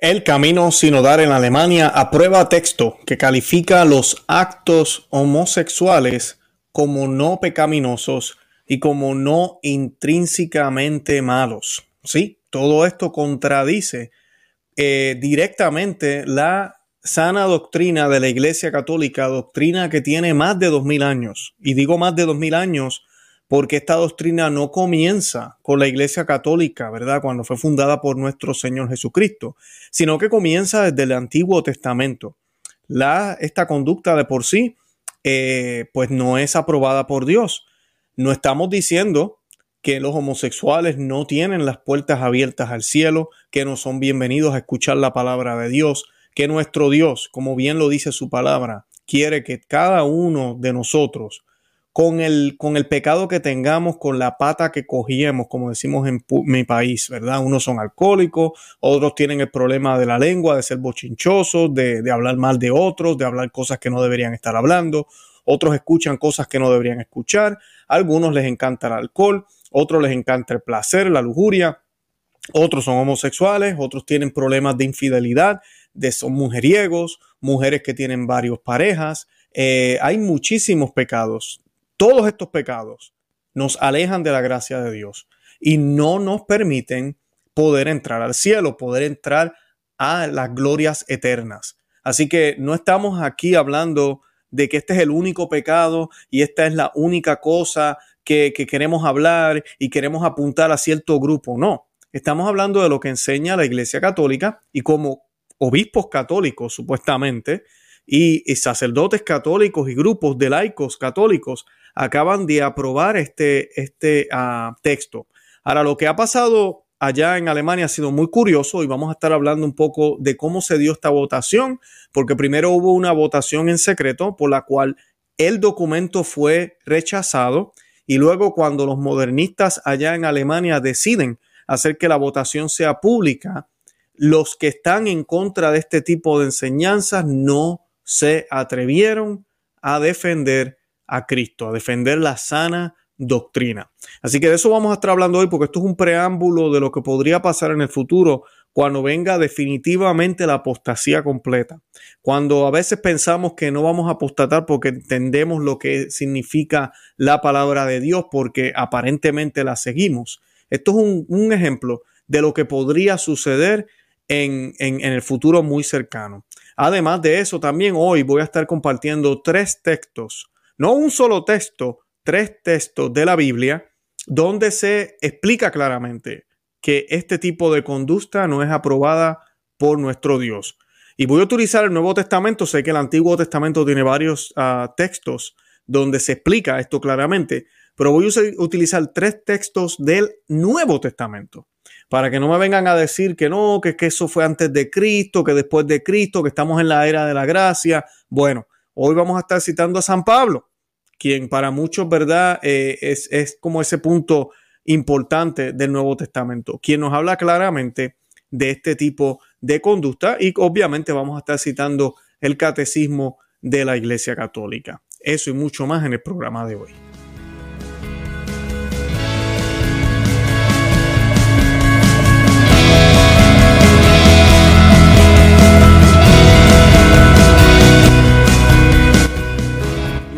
El Camino Sinodal en Alemania aprueba texto que califica los actos homosexuales como no pecaminosos y como no intrínsecamente malos. Sí, todo esto contradice eh, directamente la sana doctrina de la Iglesia Católica, doctrina que tiene más de dos mil años. Y digo más de dos mil años porque esta doctrina no comienza con la Iglesia Católica, ¿verdad? Cuando fue fundada por nuestro Señor Jesucristo, sino que comienza desde el Antiguo Testamento. La, esta conducta de por sí, eh, pues no es aprobada por Dios. No estamos diciendo que los homosexuales no tienen las puertas abiertas al cielo, que no son bienvenidos a escuchar la palabra de Dios, que nuestro Dios, como bien lo dice su palabra, quiere que cada uno de nosotros con el, con el pecado que tengamos, con la pata que cogíamos, como decimos en mi país, ¿verdad? Unos son alcohólicos, otros tienen el problema de la lengua, de ser bochinchosos, de, de hablar mal de otros, de hablar cosas que no deberían estar hablando, otros escuchan cosas que no deberían escuchar, a algunos les encanta el alcohol, otros les encanta el placer, la lujuria, otros son homosexuales, otros tienen problemas de infidelidad, de son mujeriegos, mujeres que tienen varios parejas, eh, hay muchísimos pecados todos estos pecados nos alejan de la gracia de Dios y no nos permiten poder entrar al cielo, poder entrar a las glorias eternas. Así que no estamos aquí hablando de que este es el único pecado y esta es la única cosa que, queremos hablar y queremos apuntar a cierto grupo. No, estamos hablando de lo que enseña la Iglesia Católica y como obispos católicos supuestamente y, sacerdotes católicos y grupos de laicos católicos acaban de aprobar este, este ah, texto. Ahora, lo que ha pasado allá en Alemania ha sido muy curioso y vamos a estar hablando un poco de cómo se dio esta votación, porque primero hubo una votación en secreto por la cual el documento fue rechazado y luego cuando los modernistas allá en Alemania deciden hacer que la votación sea pública, los que están en contra de este tipo de enseñanzas no se atrevieron a defender a Cristo, a defender la sana doctrina. Así que de eso vamos a estar hablando hoy porque esto es un preámbulo de lo que podría pasar en el futuro cuando venga definitivamente la apostasía completa. Cuando a veces pensamos que no vamos a apostatar porque entendemos lo que significa la palabra de Dios porque aparentemente la seguimos. Esto es un, ejemplo de lo que podría suceder en, en el futuro muy cercano. Además de eso, también hoy voy a estar compartiendo tres textos no un solo texto, tres textos de la Biblia donde se explica claramente que este tipo de conducta no es aprobada por nuestro Dios. Y voy a utilizar el Nuevo Testamento, sé que el Antiguo Testamento tiene varios ah, textos donde se explica esto claramente, pero voy a utilizar tres textos del Nuevo Testamento para que no me vengan a decir que no, que, que eso fue antes de Cristo, que después de Cristo, que estamos en la era de la gracia. Bueno, hoy vamos a estar citando a San Pablo quien para muchos, ¿verdad? Eh, es, es como ese punto importante del Nuevo Testamento, quien nos habla claramente de este tipo de conducta y obviamente vamos a estar citando el catecismo de la Iglesia Católica. Eso y mucho más en el programa de hoy.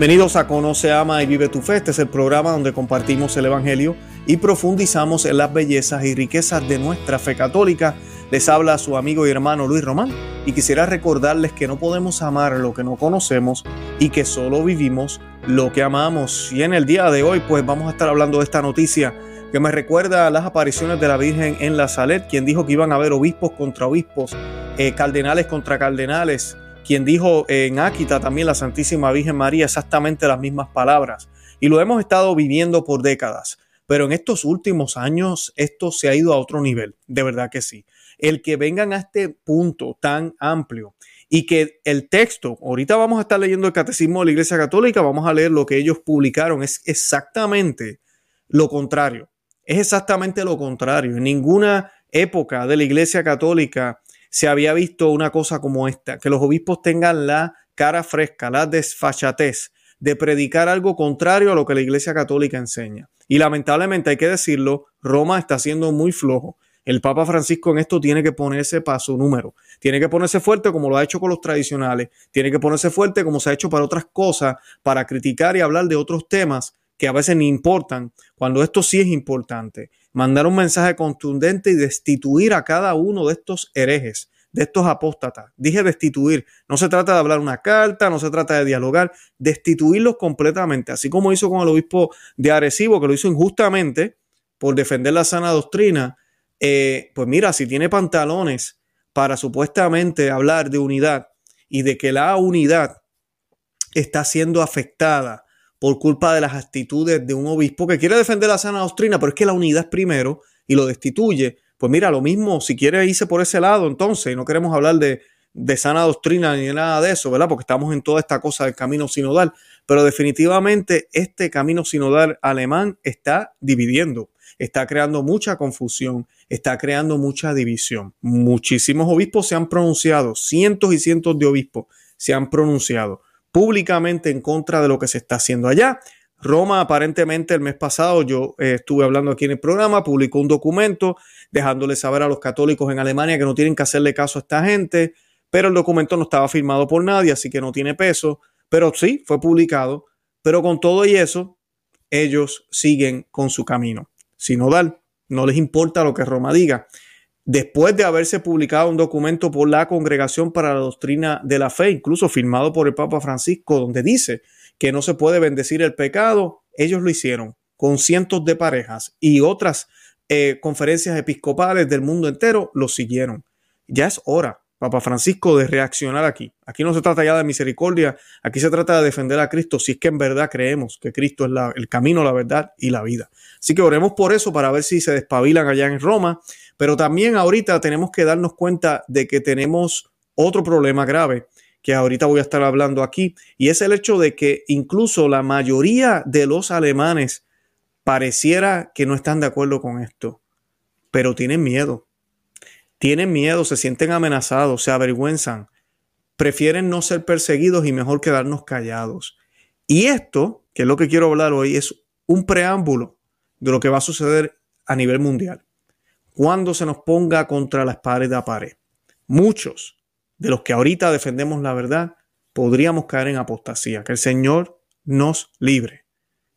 Bienvenidos a Conoce, Ama y Vive tu Fe. Este es el programa donde compartimos el Evangelio y profundizamos en las bellezas y riquezas de nuestra fe católica. Les habla su amigo y hermano Luis Román y quisiera recordarles que no podemos amar lo que no conocemos y que solo vivimos lo que amamos. Y en el día de hoy pues vamos a estar hablando de esta noticia que me recuerda a las apariciones de la Virgen en la Salet, quien dijo que iban a haber obispos contra obispos, eh, cardenales contra cardenales, quien dijo en Áquita también la Santísima Virgen María exactamente las mismas palabras. Y lo hemos estado viviendo por décadas. Pero en estos últimos años esto se ha ido a otro nivel, de verdad que sí. El que vengan a este punto tan amplio y que el texto, ahorita vamos a estar leyendo el Catecismo de la Iglesia Católica, vamos a leer lo que ellos publicaron, es exactamente lo contrario. Es exactamente lo contrario. En ninguna época de la Iglesia Católica se había visto una cosa como esta, que los obispos tengan la cara fresca, la desfachatez de predicar algo contrario a lo que la Iglesia Católica enseña. Y lamentablemente hay que decirlo, Roma está siendo muy flojo El Papa Francisco en esto tiene que ponerse para su número. Tiene que ponerse fuerte como lo ha hecho con los tradicionales. Tiene que ponerse fuerte como se ha hecho para otras cosas, para criticar y hablar de otros temas que a veces ni importan, cuando esto sí es importante. Mandar un mensaje contundente y destituir a cada uno de estos herejes de estos apóstatas. Dije destituir. No se trata de hablar una carta, no se trata de dialogar, destituirlos completamente, así como hizo con el obispo de Arecibo, que lo hizo injustamente por defender la sana doctrina. Eh, pues mira, si tiene pantalones para supuestamente hablar de unidad y de que la unidad está siendo afectada por culpa de las actitudes de un obispo que quiere defender la sana doctrina, pero es que la unidad es primero y lo destituye, pues mira, lo mismo, si quiere irse por ese lado, entonces, no queremos hablar de, de sana doctrina ni nada de eso, ¿verdad? Porque estamos en toda esta cosa del camino sinodal, pero definitivamente este camino sinodal alemán está dividiendo, está creando mucha confusión, está creando mucha división. Muchísimos obispos se han pronunciado, cientos y cientos de obispos se han pronunciado públicamente en contra de lo que se está haciendo allá. Roma aparentemente el mes pasado, yo eh, estuve hablando aquí en el programa, publicó un documento dejándole saber a los católicos en Alemania que no tienen que hacerle caso a esta gente, pero el documento no estaba firmado por nadie, así que no tiene peso, pero sí, fue publicado, pero con todo y eso, ellos siguen con su camino sinodal, no les importa lo que Roma diga. Después de haberse publicado un documento por la Congregación para la Doctrina de la Fe, incluso firmado por el Papa Francisco, donde dice que no se puede bendecir el pecado, ellos lo hicieron con cientos de parejas y otras eh, conferencias episcopales del mundo entero lo siguieron. Ya es hora, Papa Francisco, de reaccionar aquí. Aquí no se trata ya de misericordia, aquí se trata de defender a Cristo si es que en verdad creemos que Cristo es el camino, la verdad y la vida. Así que oremos por eso para ver si se despabilan allá en Roma, pero también ahorita tenemos que darnos cuenta de que tenemos otro problema grave que ahorita voy a estar hablando aquí, y es el hecho de que incluso la mayoría de los alemanes pareciera que no están de acuerdo con esto, pero tienen miedo. Tienen miedo, se sienten amenazados, se avergüenzan, prefieren no ser perseguidos y mejor quedarnos callados. Y esto, que es lo que quiero hablar hoy, es un preámbulo de lo que va a suceder a nivel mundial. Cuando se nos ponga contra la pared de pared. Muchos de los que ahorita defendemos la verdad, podríamos caer en apostasía, que el Señor nos libre.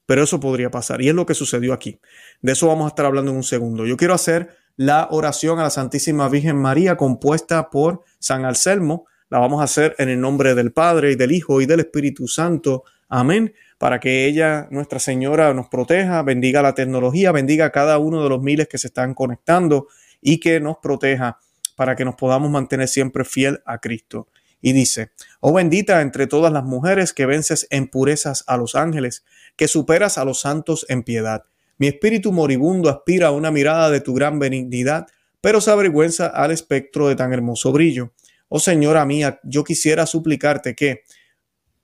Pero eso podría pasar y es lo que sucedió aquí. De eso vamos a estar hablando en un segundo. Yo quiero hacer la oración a la Santísima Virgen María compuesta por San Anselmo. La vamos a hacer en el nombre del Padre y del Hijo y del Espíritu Santo. Amén. Para que ella, Nuestra Señora, nos proteja, bendiga la tecnología, bendiga a cada uno de los miles que se están conectando y que nos proteja para que nos podamos mantener siempre fiel a Cristo. Y dice, oh bendita entre todas las mujeres que vences en purezas a los ángeles, que superas a los santos en piedad. Mi espíritu moribundo aspira a una mirada de tu gran benignidad, pero se avergüenza al espectro de tan hermoso brillo. Oh Señora mía, yo quisiera suplicarte que,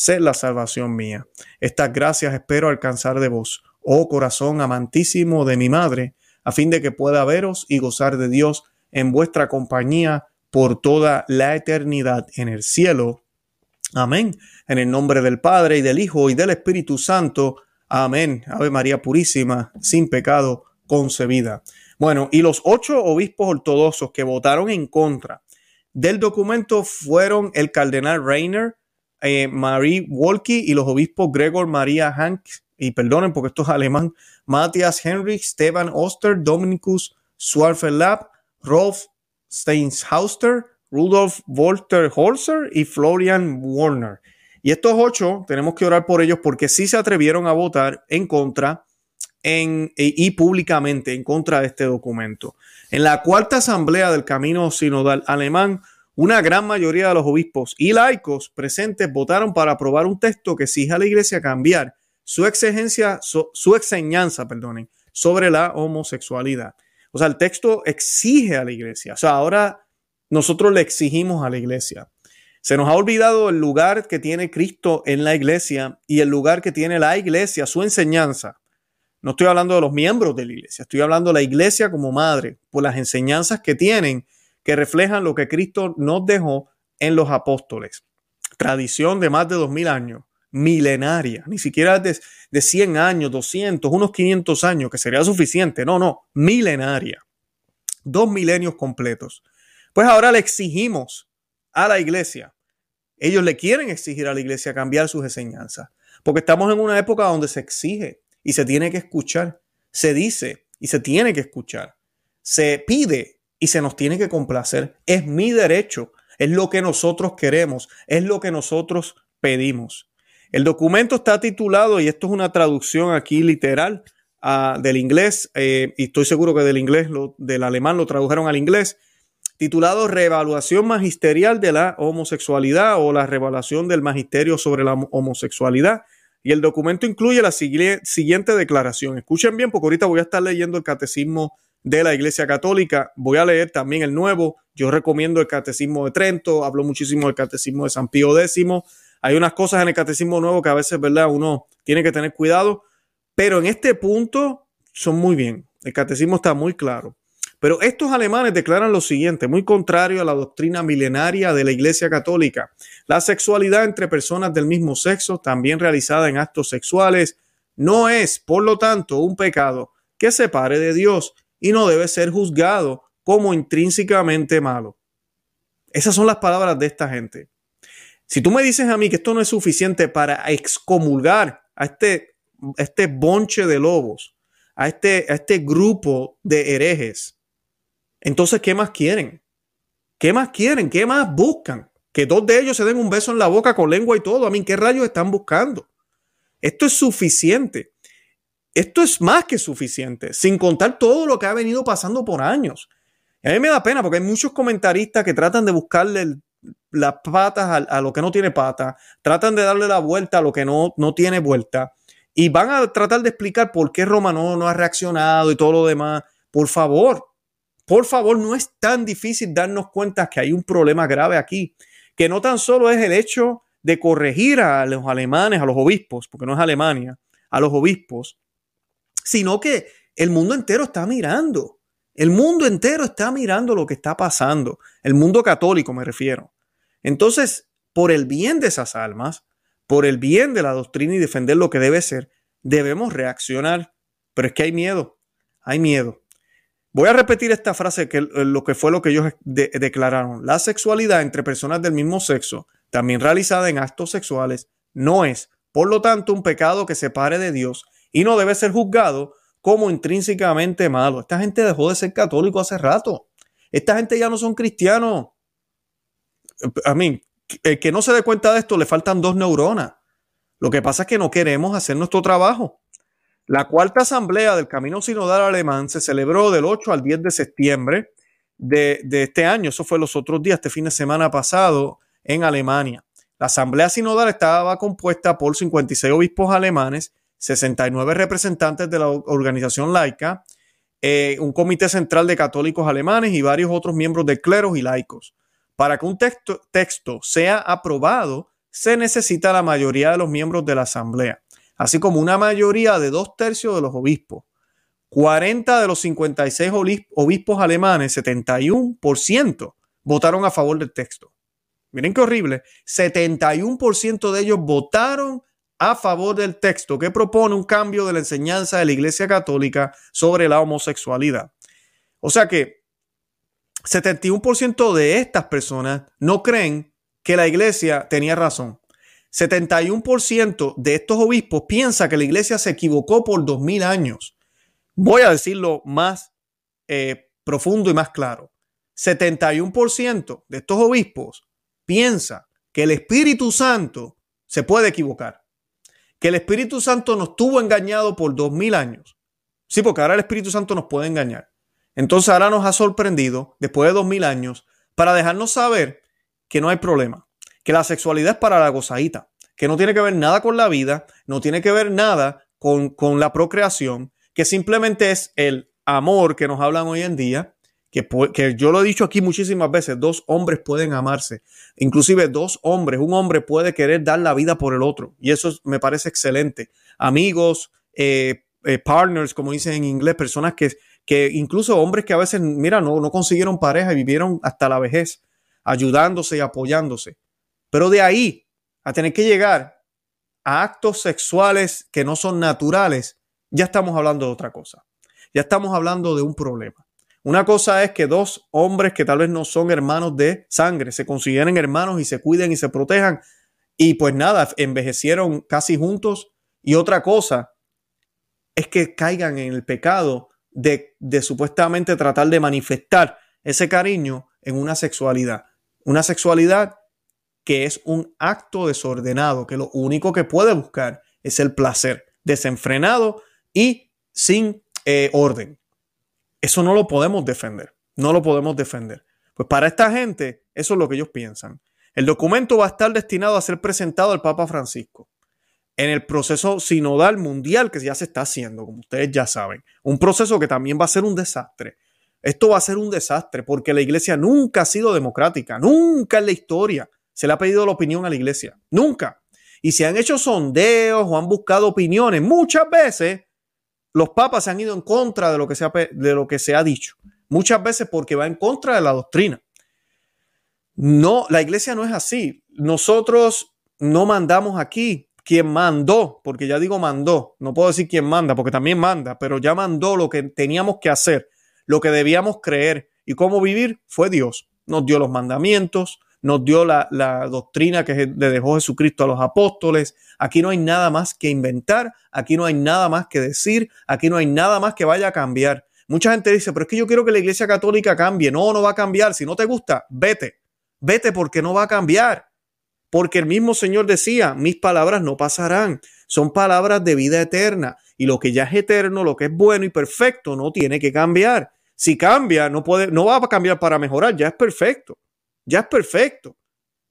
sé la salvación mía. Estas gracias espero alcanzar de vos, oh corazón amantísimo de mi madre, a fin de que pueda veros y gozar de Dios en vuestra compañía por toda la eternidad en el cielo. Amén. En el nombre del Padre y del Hijo y del Espíritu Santo. Amén. Ave María Purísima, sin pecado concebida. Bueno, y los ocho obispos ortodoxos que votaron en contra del documento fueron el cardenal Reiner, eh, Marie Wolke y los obispos Gregor María Hank, y perdonen porque esto es alemán, Matthias Henrich, Stefan Oster, Dominicus Swarfelab, Rolf Steinshauster, Rudolf Walter Holzer y Florian Warner. Y estos ocho tenemos que orar por ellos porque sí se atrevieron a votar en contra en, y públicamente en contra de este documento. En la cuarta asamblea del Camino Sinodal Alemán, una gran mayoría de los obispos y laicos presentes votaron para aprobar un texto que exige a la iglesia cambiar su exigencia, su, enseñanza, perdonen, sobre la homosexualidad. O sea, el texto exige a la iglesia. O sea, ahora nosotros le exigimos a la iglesia. Se nos ha olvidado el lugar que tiene Cristo en la iglesia y el lugar que tiene la iglesia, su enseñanza. No estoy hablando de los miembros de la iglesia, estoy hablando de la iglesia como madre, por las enseñanzas que tienen, que reflejan lo que Cristo nos dejó en los apóstoles. Tradición de más de dos mil años, milenaria, ni siquiera de, de 100 años, 200, unos 500 años, que sería suficiente. No, no, milenaria. Dos milenios completos. Pues ahora le exigimos a la iglesia. Ellos le quieren exigir a la iglesia cambiar sus enseñanzas, porque estamos en una época donde se exige y se tiene que escuchar, se dice y se tiene que escuchar, se pide y se nos tiene que complacer. Es mi derecho, es lo que nosotros queremos, es lo que nosotros pedimos. El documento está titulado, y esto es una traducción aquí literal del inglés, eh, y estoy seguro que del inglés, del alemán lo tradujeron al inglés, titulado Reevaluación Magisterial de la Homosexualidad o la Reevaluación del Magisterio sobre la Homosexualidad. Y el documento incluye la siguiente declaración. Escuchen bien, porque ahorita voy a estar leyendo el catecismo de la Iglesia Católica. Voy a leer también el nuevo. Yo recomiendo el Catecismo de Trento. Hablo muchísimo del Catecismo de San Pío X. Hay unas cosas en el Catecismo nuevo que a veces, ¿verdad? Uno tiene que tener cuidado. Pero en este punto son muy bien. El Catecismo está muy claro. Pero estos alemanes declaran lo siguiente, muy contrario a la doctrina milenaria de la Iglesia Católica. La sexualidad entre personas del mismo sexo, también realizada en actos sexuales, no es, por lo tanto, un pecado que separe de Dios y no debe ser juzgado como intrínsecamente malo. Esas son las palabras de esta gente. Si tú me dices a mí que esto no es suficiente para excomulgar a este, este bonche de lobos, a este, a este grupo de herejes, entonces, ¿qué más quieren? ¿Qué más quieren? ¿Qué más buscan? Que dos de ellos se den un beso en la boca con lengua y todo. A mí, ¿qué rayos están buscando? Esto es suficiente. Esto es más que suficiente, sin contar todo lo que ha venido pasando por años. a mí me da pena porque hay muchos comentaristas que tratan de buscarle las patas a, lo que no tiene pata, tratan de darle la vuelta a lo que no, no tiene vuelta y van a tratar de explicar por qué Roma no, no ha reaccionado y todo lo demás. Por favor, por favor, no es tan difícil darnos cuenta que hay un problema grave aquí, que no tan solo es el hecho de corregir a los alemanes, a los obispos, porque no es Alemania, a los obispos, sino que el mundo entero está mirando. El mundo entero está mirando lo que está pasando. El mundo católico me refiero. Entonces, por el bien de esas almas, por el bien de la doctrina y defender lo que debe ser, debemos reaccionar. Pero es que hay miedo, hay miedo. Voy a repetir esta frase que lo que fue lo que ellos declararon. La sexualidad entre personas del mismo sexo, también realizada en actos sexuales, no es, por lo tanto, un pecado que separe de Dios y no debe ser juzgado como intrínsecamente malo. Esta gente dejó de ser católico hace rato. Esta gente ya no son cristianos. A mí, el que no se dé cuenta de esto le faltan dos neuronas. Lo que pasa es que no queremos hacer nuestro trabajo. La cuarta asamblea del Camino Sinodal Alemán se celebró del 8 al 10 de septiembre de, este año. Eso fue los otros días, este fin de semana pasado en Alemania. La asamblea sinodal estaba compuesta por 56 obispos alemanes, 69 representantes de la organización laica, eh, un comité central de católicos alemanes y varios otros miembros de cleros y laicos. Para que un texto, texto sea aprobado, se necesita la mayoría de los miembros de la asamblea así como una mayoría de dos tercios de los obispos. 40 de los 56 obispos alemanes, 71%, votaron a favor del texto. Miren qué horrible. 71% de ellos votaron a favor del texto que propone un cambio de la enseñanza de la Iglesia Católica sobre la homosexualidad. O sea que 71% de estas personas no creen que la Iglesia tenía razón. 71% de estos obispos piensa que la iglesia se equivocó por 2000 años. Voy a decirlo más eh, profundo y más claro. 71% de estos obispos piensa que el Espíritu Santo se puede equivocar. Que el Espíritu Santo nos tuvo engañado por 2000 años. Sí, porque ahora el Espíritu Santo nos puede engañar. Entonces ahora nos ha sorprendido, después de 2000 años, para dejarnos saber que no hay problema que la sexualidad es para la gozadita, que no tiene que ver nada con la vida, no tiene que ver nada con, con la procreación, que simplemente es el amor que nos hablan hoy en día, que, que, yo lo he dicho aquí muchísimas veces, dos hombres pueden amarse. Inclusive dos hombres, un hombre puede querer dar la vida por el otro. Y eso me parece excelente. Amigos, eh, eh, partners, como dicen en inglés, personas que, que incluso hombres que a veces, mira, no, no consiguieron pareja y vivieron hasta la vejez, ayudándose y apoyándose. Pero de ahí a tener que llegar a actos sexuales que no son naturales, ya estamos hablando de otra cosa. Ya estamos hablando de un problema. Una cosa es que dos hombres que tal vez no son hermanos de sangre se consideren hermanos y se cuiden y se protejan y pues nada, envejecieron casi juntos. Y otra cosa es que caigan en el pecado de, supuestamente tratar de manifestar ese cariño en una sexualidad. Una sexualidad que es un acto desordenado, que lo único que puede buscar es el placer, desenfrenado y sin eh, orden. Eso no lo podemos defender, no lo podemos defender. Pues para esta gente, eso es lo que ellos piensan. El documento va a estar destinado a ser presentado al Papa Francisco en el proceso sinodal mundial que ya se está haciendo, como ustedes ya saben. Un proceso que también va a ser un desastre. Esto va a ser un desastre porque la iglesia nunca ha sido democrática, nunca en la historia se le ha pedido la opinión a la iglesia. Nunca. Y se han hecho sondeos o han buscado opiniones. Muchas veces los papas se han ido en contra de lo que se ha, de lo que se ha dicho. Muchas veces porque va en contra de la doctrina. No, la iglesia no es así. Nosotros no mandamos aquí. Quien mandó, porque ya digo mandó, no puedo decir quién manda, porque también manda, pero ya mandó lo que teníamos que hacer, lo que debíamos creer y cómo vivir fue Dios. Nos dio los mandamientos, nos dio la, doctrina que le dejó Jesucristo a los apóstoles. Aquí no hay nada más que inventar, aquí no hay nada más que decir, aquí no hay nada más que vaya a cambiar. Mucha gente dice, pero es que yo quiero que la iglesia católica cambie. No, no va a cambiar. Si no te gusta, vete. Vete porque no va a cambiar. Porque el mismo Señor decía, mis palabras no pasarán. Son palabras de vida eterna. Y lo que ya es eterno, lo que es bueno y perfecto, no tiene que cambiar. Si cambia, no, puede, no va a cambiar para mejorar, ya es perfecto ya es perfecto,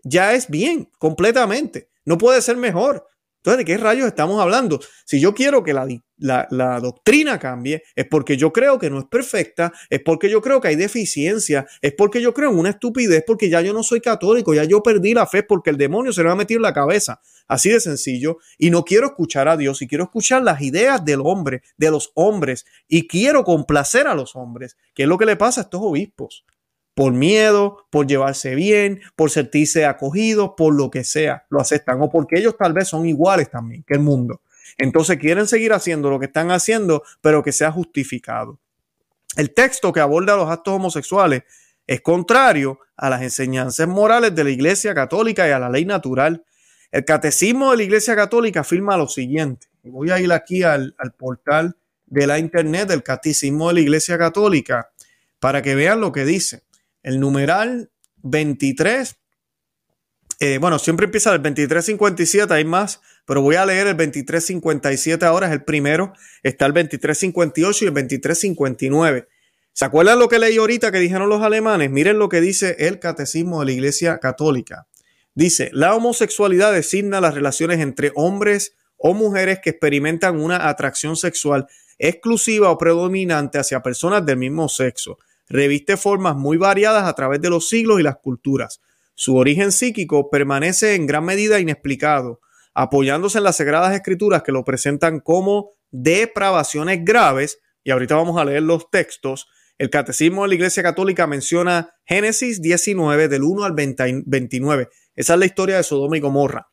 ya es bien, completamente, no puede ser mejor. Entonces, ¿de qué rayos estamos hablando? Si yo quiero que la, la, doctrina cambie, es porque yo creo que no es perfecta, es porque yo creo que hay deficiencia, es porque yo creo en una estupidez, porque ya yo no soy católico, ya yo perdí la fe porque el demonio se me va a meter en la cabeza. Así de sencillo. Y no quiero escuchar a Dios y quiero escuchar las ideas del hombre, de los hombres, y quiero complacer a los hombres, que es lo que le pasa a estos obispos por miedo, por llevarse bien, por sentirse acogidos, por lo que sea, lo aceptan o porque ellos tal vez son iguales también que el mundo. Entonces quieren seguir haciendo lo que están haciendo, pero que sea justificado. El texto que aborda los actos homosexuales es contrario a las enseñanzas morales de la Iglesia Católica y a la ley natural. El catecismo de la Iglesia Católica afirma lo siguiente. Voy a ir aquí al, al portal de la internet del catecismo de la Iglesia Católica para que vean lo que dice. El numeral 23, eh, bueno, siempre empieza el 2357, hay más, pero voy a leer el 2357 ahora, es el primero. Está el 2358 y el 2359. ¿Se acuerdan lo que leí ahorita que dijeron los alemanes? Miren lo que dice el catecismo de la Iglesia Católica. Dice, la homosexualidad designa las relaciones entre hombres o mujeres que experimentan una atracción sexual exclusiva o predominante hacia personas del mismo sexo reviste formas muy variadas a través de los siglos y las culturas. Su origen psíquico permanece en gran medida inexplicado, apoyándose en las sagradas escrituras que lo presentan como depravaciones graves, y ahorita vamos a leer los textos. El Catecismo de la Iglesia Católica menciona Génesis 19 del 1 al 29. Esa es la historia de Sodoma y Gomorra.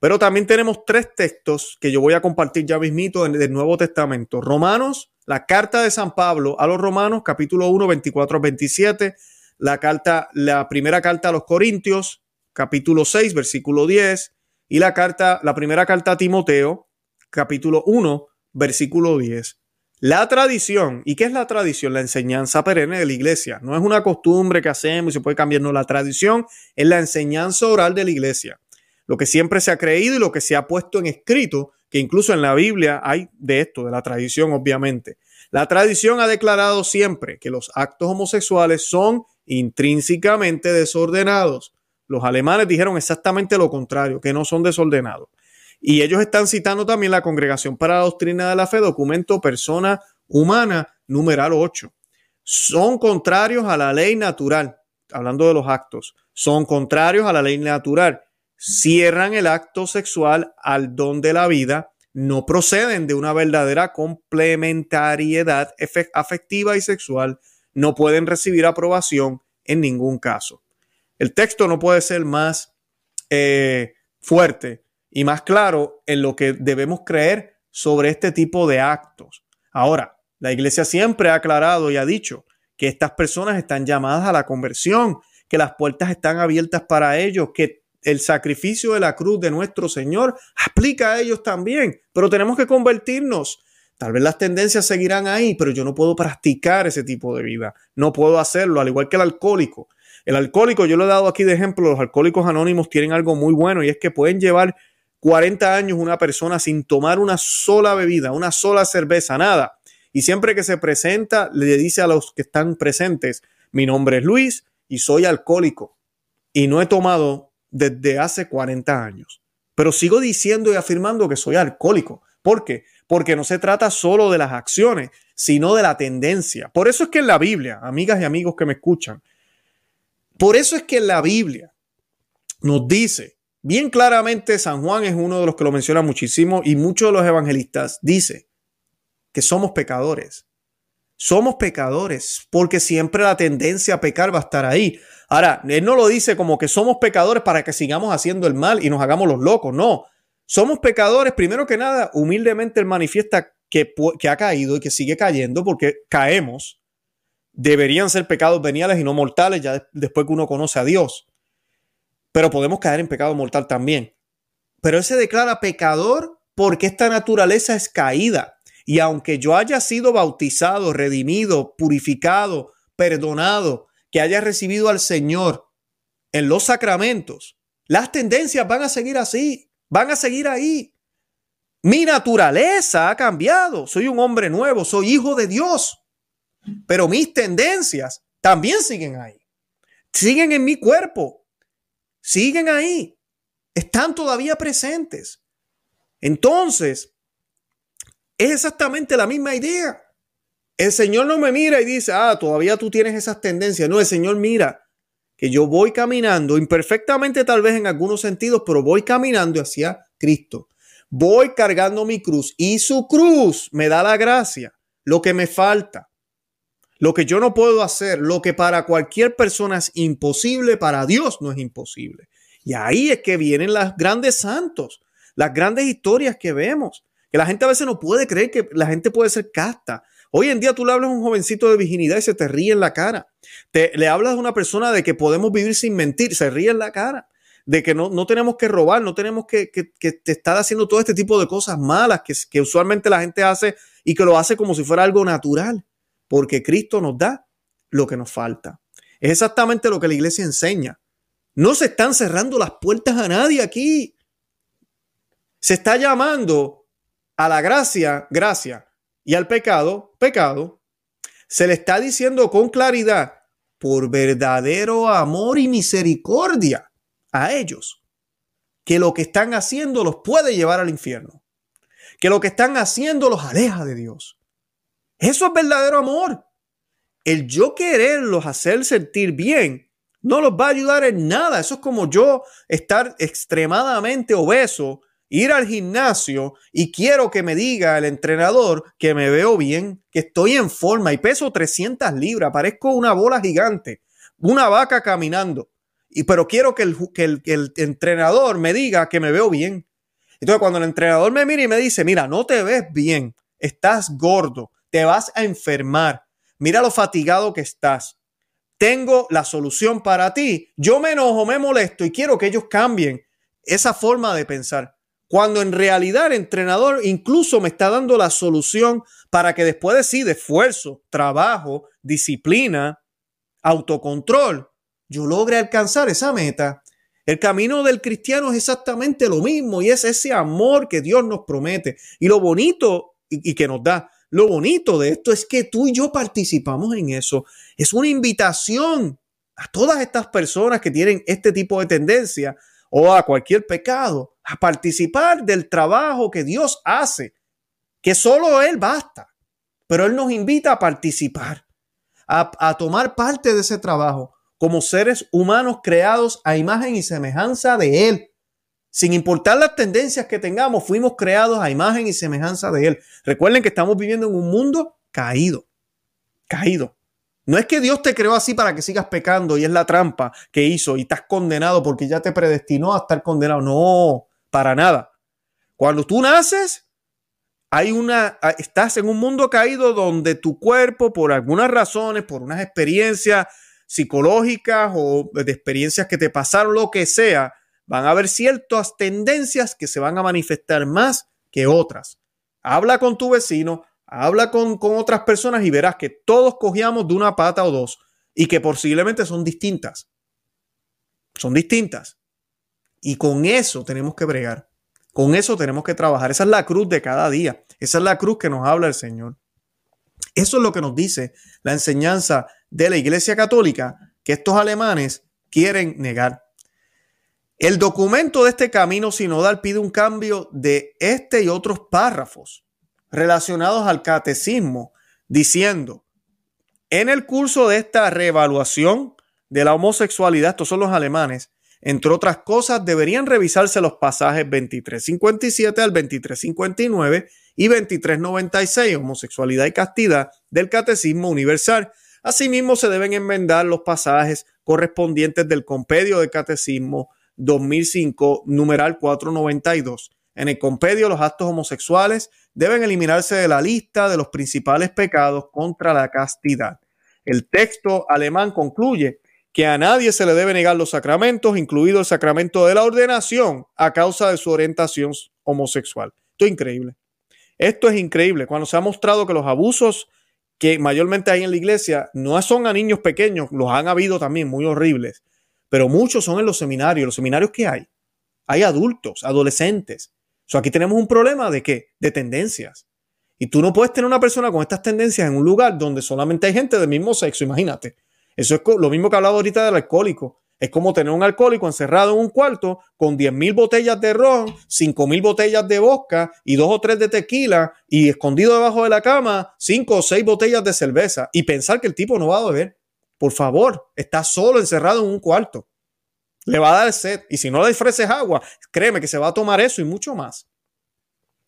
Pero también tenemos tres textos que yo voy a compartir ya mismito del Nuevo Testamento. Romanos la carta de San Pablo a los Romanos, capítulo 1, 24 27, la carta, la primera carta a los Corintios, capítulo 6, versículo 10, y la carta, la primera carta a Timoteo, capítulo 1, versículo 10. La tradición, ¿y qué es la tradición? La enseñanza perenne de la iglesia. No es una costumbre que hacemos y se puede cambiar, no, la tradición es la enseñanza oral de la iglesia. Lo que siempre se ha creído y lo que se ha puesto en escrito que incluso en la Biblia hay de esto, de la tradición, obviamente. La tradición ha declarado siempre que los actos homosexuales son intrínsecamente desordenados. Los alemanes dijeron exactamente lo contrario, que no son desordenados. Y ellos están citando también la Congregación para la Doctrina de la Fe, documento persona humana, numeral 8. son contrarios a la ley natural, hablando de los actos, son contrarios a la ley natural, cierran el acto sexual al don de la vida, no proceden de una verdadera complementariedad afectiva y sexual, no pueden recibir aprobación en ningún caso. El texto no puede ser más eh, fuerte y más claro en lo que debemos creer sobre este tipo de actos. Ahora, la iglesia siempre ha aclarado y ha dicho que estas personas están llamadas a la conversión, que las puertas están abiertas para ellos, que el sacrificio de la cruz de nuestro Señor aplica a ellos también, pero tenemos que convertirnos. Tal vez las tendencias seguirán ahí, pero yo no puedo practicar ese tipo de vida. No puedo hacerlo, al igual que el alcohólico. El alcohólico, yo lo he dado aquí de ejemplo, los alcohólicos anónimos tienen algo muy bueno y es que pueden llevar 40 años una persona sin tomar una sola bebida, una sola cerveza, nada. Y siempre que se presenta, le dice a los que están presentes, mi nombre es Luis y soy alcohólico y no he tomado desde hace 40 años. Pero sigo diciendo y afirmando que soy alcohólico. ¿Por qué? Porque no se trata solo de las acciones, sino de la tendencia. Por eso es que en la Biblia, amigas y amigos que me escuchan, por eso es que en la Biblia nos dice, bien claramente San Juan es uno de los que lo menciona muchísimo y muchos de los evangelistas dice que somos pecadores. Somos pecadores porque siempre la tendencia a pecar va a estar ahí. Ahora, él no lo dice como que somos pecadores para que sigamos haciendo el mal y nos hagamos los locos. No, somos pecadores. Primero que nada, humildemente él manifiesta que, que ha caído y que sigue cayendo porque caemos deberían ser pecados veniales y no mortales, ya después que uno conoce a Dios. Pero podemos caer en pecado mortal también. Pero él se declara pecador porque esta naturaleza es caída. Y aunque yo haya sido bautizado, redimido, purificado, perdonado, que haya recibido al Señor en los sacramentos, las tendencias van a seguir así, van a seguir ahí. Mi naturaleza ha cambiado, soy un hombre nuevo, soy hijo de Dios. Pero mis tendencias también siguen ahí. Siguen en mi cuerpo. Siguen ahí. Están todavía presentes. Entonces, es exactamente la misma idea. El Señor no me mira y dice, ah, todavía tú tienes esas tendencias. No, el Señor mira que yo voy caminando, imperfectamente tal vez en algunos sentidos, pero voy caminando hacia Cristo. Voy cargando mi cruz y su cruz me da la gracia, lo que me falta. Lo que yo no puedo hacer, lo que para cualquier persona es imposible, para Dios no es imposible. Y ahí es que vienen los grandes santos, las grandes historias que vemos, que la gente a veces no puede creer que la gente puede ser casta. Hoy en día tú le hablas a un jovencito de virginidad y se te ríe en la cara. Te, le hablas a una persona de que podemos vivir sin mentir, se ríe en la cara. De que no, no tenemos que robar, no tenemos que, que, te estar haciendo todo este tipo de cosas malas que usualmente la gente hace y que lo hace como si fuera algo natural porque Cristo nos da lo que nos falta. Es exactamente lo que la iglesia enseña. No se están cerrando las puertas a nadie aquí. Se está llamando a la gracia, gracia, y al pecado, pecado. Se le está diciendo con claridad, por verdadero amor y misericordia a ellos, que lo que están haciendo los puede llevar al infierno, que lo que están haciendo los aleja de Dios, eso es verdadero amor. El yo quererlos hacer sentir bien no los va a ayudar en nada. Eso es como yo estar extremadamente obeso, ir al gimnasio y quiero que me diga el entrenador que me veo bien, que estoy en forma y peso 300 libras, parezco una bola gigante, una vaca caminando. Y, pero quiero que el, que el entrenador me diga que me veo bien. Entonces, cuando el entrenador me mira y me dice, mira, no te ves bien, estás gordo, te vas a enfermar. Mira lo fatigado que estás. Tengo la solución para ti. Yo me enojo, me molesto y quiero que ellos cambien esa forma de pensar. Cuando en realidad el entrenador incluso me está dando la solución para que después de sí, de esfuerzo, trabajo, disciplina, autocontrol, yo logre alcanzar esa meta. El camino del cristiano es exactamente lo mismo y es ese amor que Dios nos promete y lo bonito y, y que nos da. Lo bonito de esto es que tú y yo participamos en eso. Es una invitación a todas estas personas que tienen este tipo de tendencia o a cualquier pecado a participar del trabajo que Dios hace, que solo Él basta. Pero Él nos invita a participar, a, a tomar parte de ese trabajo como seres humanos creados a imagen y semejanza de Él. Sin importar las tendencias que tengamos, fuimos creados a imagen y semejanza de Él. Recuerden que estamos viviendo en un mundo caído, caído. No es que Dios te creó así para que sigas pecando y es la trampa que hizo y estás condenado porque ya te predestinó a estar condenado. No, para nada. Cuando tú naces, hay una, estás en un mundo caído donde tu cuerpo, por algunas razones, por unas experiencias psicológicas o de experiencias que te pasaron, lo que sea, van a haber ciertas tendencias que se van a manifestar más que otras. Habla con tu vecino, habla con, con otras personas y verás que todos cogíamos de una pata o dos y que posiblemente son distintas. Son distintas. Y con eso tenemos que bregar. Con eso tenemos que trabajar. Esa es la cruz de cada día. Esa es la cruz que nos habla el Señor. Eso es lo que nos dice la enseñanza de la Iglesia Católica que estos alemanes quieren negar. El documento de este camino sinodal pide un cambio de este y otros párrafos relacionados al catecismo, diciendo, en el curso de esta reevaluación de la homosexualidad, estos son los alemanes, entre otras cosas, deberían revisarse los pasajes 2357 al 2359 y 2396, homosexualidad y castidad, del Catecismo Universal. Asimismo, se deben enmendar los pasajes correspondientes del Compendio del Catecismo 2005, numeral 492. En el compendio, los actos homosexuales deben eliminarse de la lista de los principales pecados contra la castidad. El texto alemán concluye que a nadie se le debe negar los sacramentos, incluido el sacramento de la ordenación, a causa de su orientación homosexual. Esto es increíble. Esto es increíble. Cuando se ha mostrado que los abusos que mayormente hay en la iglesia no son a niños pequeños, los han habido también muy horribles, pero muchos son en los seminarios. ¿Los seminarios que hay? Hay adultos, adolescentes. Aquí tenemos un problema de qué? De tendencias. Y tú no puedes tener una persona con estas tendencias en un lugar donde solamente hay gente del mismo sexo, imagínate. Eso es lo mismo que hablado ahorita del alcohólico. Es como tener un alcohólico encerrado en un cuarto con 10.000 botellas de ron, 5.000 botellas de vodka y dos o tres de tequila y escondido debajo de la cama, cinco o seis botellas de cerveza y pensar que el tipo no va a beber. Por favor, está solo encerrado en un cuarto. Le va a dar sed y si no le ofreces agua, créeme que se va a tomar eso y mucho más.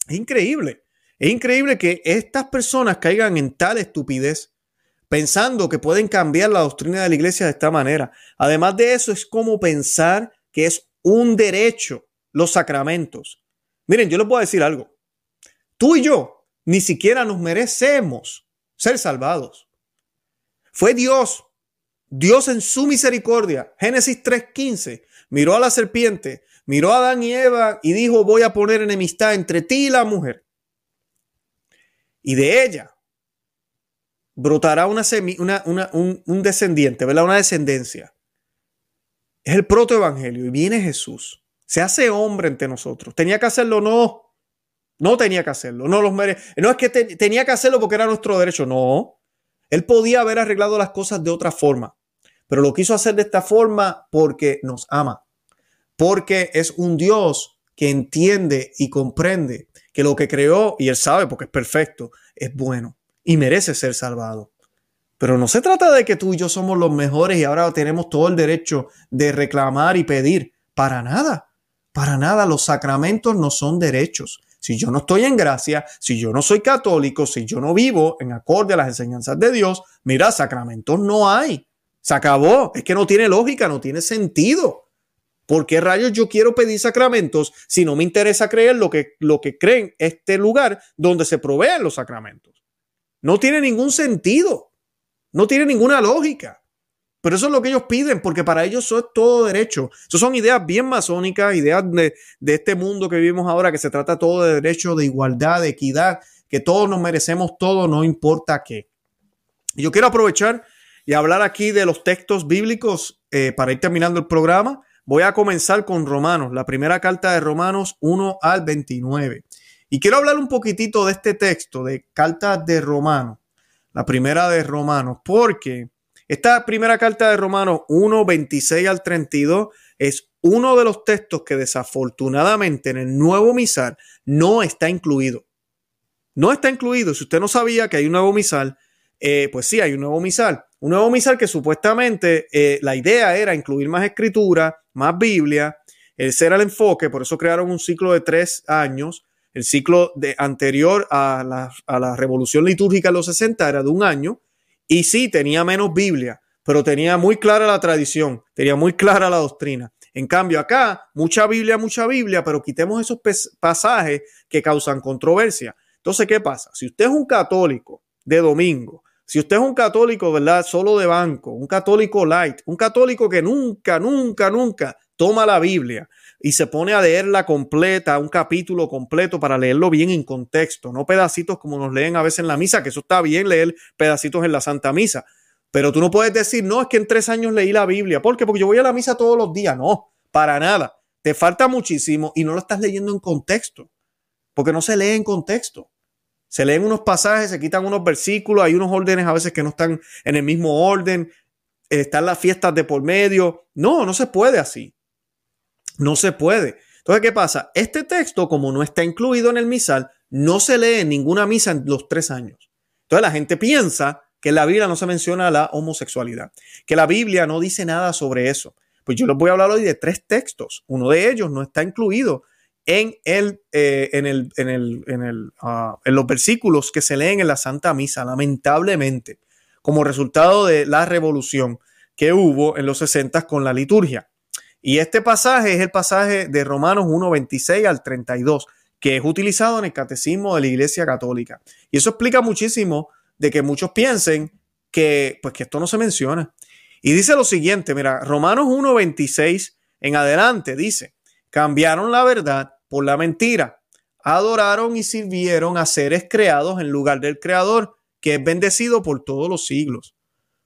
Es increíble. Es increíble que estas personas caigan en tal estupidez pensando que pueden cambiar la doctrina de la iglesia de esta manera. Además de eso, es como pensar que es un derecho los sacramentos. Miren, yo les puedo decir algo. Tú y yo ni siquiera nos merecemos ser salvados. Fue Dios, Dios en su misericordia, Génesis 3:15, miró a la serpiente, miró a Adán y Eva y dijo, voy a poner enemistad entre ti y la mujer. Y de ella brotará una un, descendiente, ¿verdad? Una descendencia. Es el protoevangelio y viene Jesús. Se hace hombre entre nosotros. ¿Tenía que hacerlo? No. No tenía que hacerlo. No, los mere no es que tenía que hacerlo porque era nuestro derecho. No. Él podía haber arreglado las cosas de otra forma. Pero lo quiso hacer de esta forma porque nos ama. Porque es un Dios que entiende y comprende que lo que creó, y él sabe porque es perfecto, es bueno y merece ser salvado. Pero no se trata de que tú y yo somos los mejores y ahora tenemos todo el derecho de reclamar y pedir. Para nada. Para nada. Los sacramentos no son derechos. Si yo no estoy en gracia, si yo no soy católico, si yo no vivo en acorde a las enseñanzas de Dios, mira, sacramentos no hay. Se acabó. Es que no tiene lógica, no tiene sentido. ¿Por qué rayos yo quiero pedir sacramentos si no me interesa creer lo que, lo que creen este lugar donde se proveen los sacramentos? No tiene ningún sentido. No tiene ninguna lógica. Pero eso es lo que ellos piden, porque para ellos eso es todo derecho. Eso son ideas bien masónicas, ideas de, este mundo que vivimos ahora, que se trata todo de derecho, de igualdad, de equidad, que todos nos merecemos todo, no importa qué. Yo quiero aprovechar y hablar aquí de los textos bíblicos eh, para ir terminando el programa. Voy a comenzar con Romanos, la primera carta de Romanos 1 al 29. Y quiero hablar un poquitito de este texto de Carta de Romanos, la primera de Romanos, porque esta primera carta de Romanos 1, 26 al 32 es uno de los textos que desafortunadamente en el nuevo misal no está incluido. No está incluido. Si usted no sabía que hay un nuevo misal, eh, pues sí, hay un nuevo misal. Un nuevo misal que supuestamente eh, la idea era incluir más escritura, más Biblia. Ese era el enfoque, por eso crearon un ciclo de tres años. El ciclo de, anterior a la, a la revolución litúrgica de los 60 era de un año. Y sí, tenía menos Biblia, pero tenía muy clara la tradición, tenía muy clara la doctrina. En cambio, acá, mucha Biblia, mucha Biblia, pero quitemos esos pasajes que causan controversia. Entonces, ¿qué pasa? Si usted es un católico de domingo, si usted es un católico, ¿verdad? Solo de banco, un católico light, un católico que nunca, nunca, nunca toma la Biblia y se pone a leerla completa, un capítulo completo para leerlo bien en contexto, no pedacitos como nos leen a veces en la misa, que eso está bien leer pedacitos en la Santa Misa, pero tú no puedes decir, no, es que en tres años leí la Biblia. ¿Por qué? Porque yo voy a la misa todos los días. No, para nada. Te falta muchísimo y no lo estás leyendo en contexto, porque no se lee en contexto. Se leen unos pasajes, se quitan unos versículos, hay unos órdenes a veces que no están en el mismo orden, están las fiestas de por medio. No, no se puede así. No se puede. Entonces, ¿qué pasa? Este texto, como no está incluido en el misal, no se lee en ninguna misa en los tres años. Entonces la gente piensa que en la Biblia no se menciona la homosexualidad, que la Biblia no dice nada sobre eso. Pues yo les voy a hablar hoy de tres textos. Uno de ellos no está incluido en, el, eh, en, el, en, el, en, el, ah, en los versículos que se leen en la Santa Misa, lamentablemente, como resultado de la revolución que hubo en los 60 con la liturgia. Y este pasaje es el pasaje de Romanos 1, 26 al 32, que es utilizado en el catecismo de la Iglesia Católica. Y eso explica muchísimo de que muchos piensen que, pues, que esto no se menciona. Y dice lo siguiente, mira, Romanos 1.26 en adelante dice, cambiaron la verdad por la mentira, adoraron y sirvieron a seres creados en lugar del Creador, que es bendecido por todos los siglos.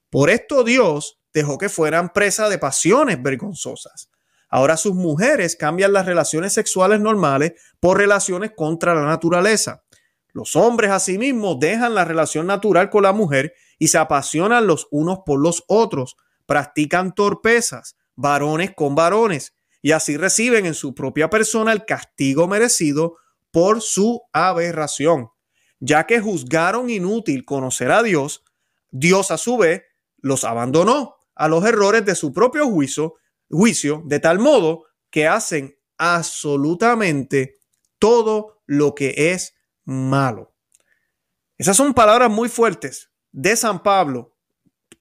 Por esto Dios dejó que fueran presa de pasiones vergonzosas. Ahora sus mujeres cambian las relaciones sexuales normales por relaciones contra la naturaleza. Los hombres asimismo dejan la relación natural con la mujer y se apasionan los unos por los otros, practican torpezas, varones con varones, y así reciben en su propia persona el castigo merecido por su aberración. Ya que juzgaron inútil conocer a Dios, Dios a su vez los abandonó a los errores de su propio juicio, juicio de tal modo que hacen absolutamente todo lo que es malo. Esas son palabras muy fuertes de San Pablo.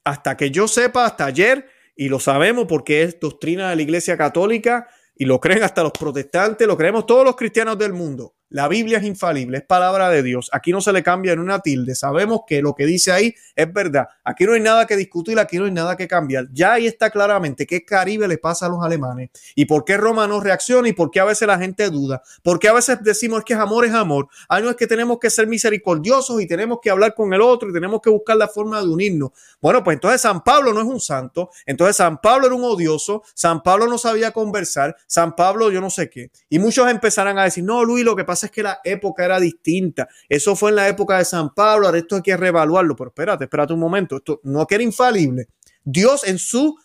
Hasta que yo sepa, hasta ayer, y lo sabemos porque es doctrina de la Iglesia Católica y lo creen hasta los protestantes, lo creemos todos los cristianos del mundo. La Biblia es infalible, es palabra de Dios. Aquí no se le cambia en una tilde. Sabemos que lo que dice ahí es verdad. Aquí no hay nada que discutir, aquí no hay nada que cambiar. Ya ahí está claramente qué Caribe le pasa a los alemanes y por qué Roma no reacciona y por qué a veces la gente duda. Por qué a veces decimos que es amor es amor. Ay, no es que tenemos que ser misericordiosos y tenemos que hablar con el otro y tenemos que buscar la forma de unirnos. Bueno, pues entonces San Pablo no es un santo. Entonces San Pablo era un odioso. San Pablo no sabía conversar. San Pablo yo no sé qué. Y muchos empezarán a decir, no, Luis, lo que pasa es que la época era distinta. Eso fue en la época de San Pablo, ahora esto hay que reevaluarlo. Pero espérate, espérate un momento. Esto no que era infalible. Dios en su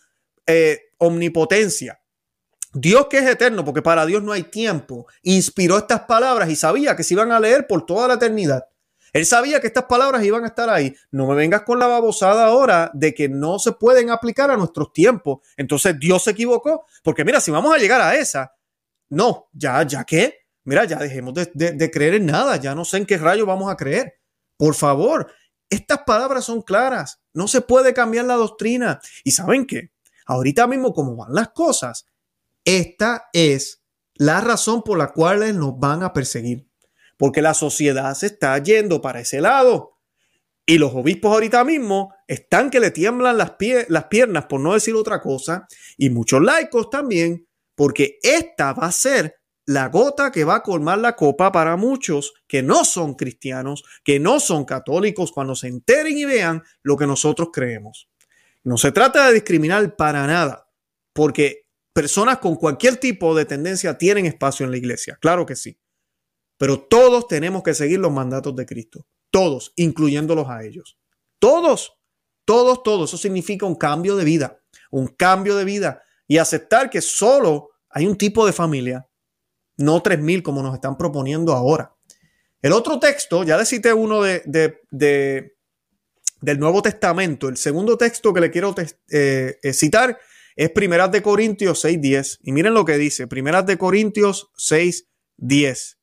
eh, omnipotencia, Dios que es eterno, porque para Dios no hay tiempo, inspiró estas palabras y sabía que se iban a leer por toda la eternidad. Él sabía que estas palabras iban a estar ahí. No me vengas con la babosada ahora de que no se pueden aplicar a nuestros tiempos. Entonces Dios se equivocó. Porque mira, si vamos a llegar a esa, no, ya, ya que, mira, ya dejemos de, creer en nada, ya no sé en qué rayo vamos a creer. Por favor, estas palabras son claras, no se puede cambiar la doctrina. ¿Y saben qué? Ahorita mismo, como van las cosas, esta es la razón por la cual nos van a perseguir. Porque la sociedad se está yendo para ese lado. Y los obispos ahorita mismo están que le tiemblan las, las piernas, por no decir otra cosa. Y muchos laicos también, porque esta va a ser la gota que va a colmar la copa para muchos que no son cristianos, que no son católicos, cuando se enteren y vean lo que nosotros creemos. No se trata de discriminar para nada, porque personas con cualquier tipo de tendencia tienen espacio en la iglesia, claro que sí. Pero todos tenemos que seguir los mandatos de Cristo, todos, incluyéndolos a ellos. Todos, todos, todos. Eso significa un cambio de vida, un cambio de vida y aceptar que solo hay un tipo de familia no 3.000 como nos están proponiendo ahora. El otro texto, ya le cité uno de, de, del Nuevo Testamento. El segundo texto que le quiero eh, eh, citar es Primeras de Corintios 6.10. Y miren lo que dice, Primeras de Corintios 6.10.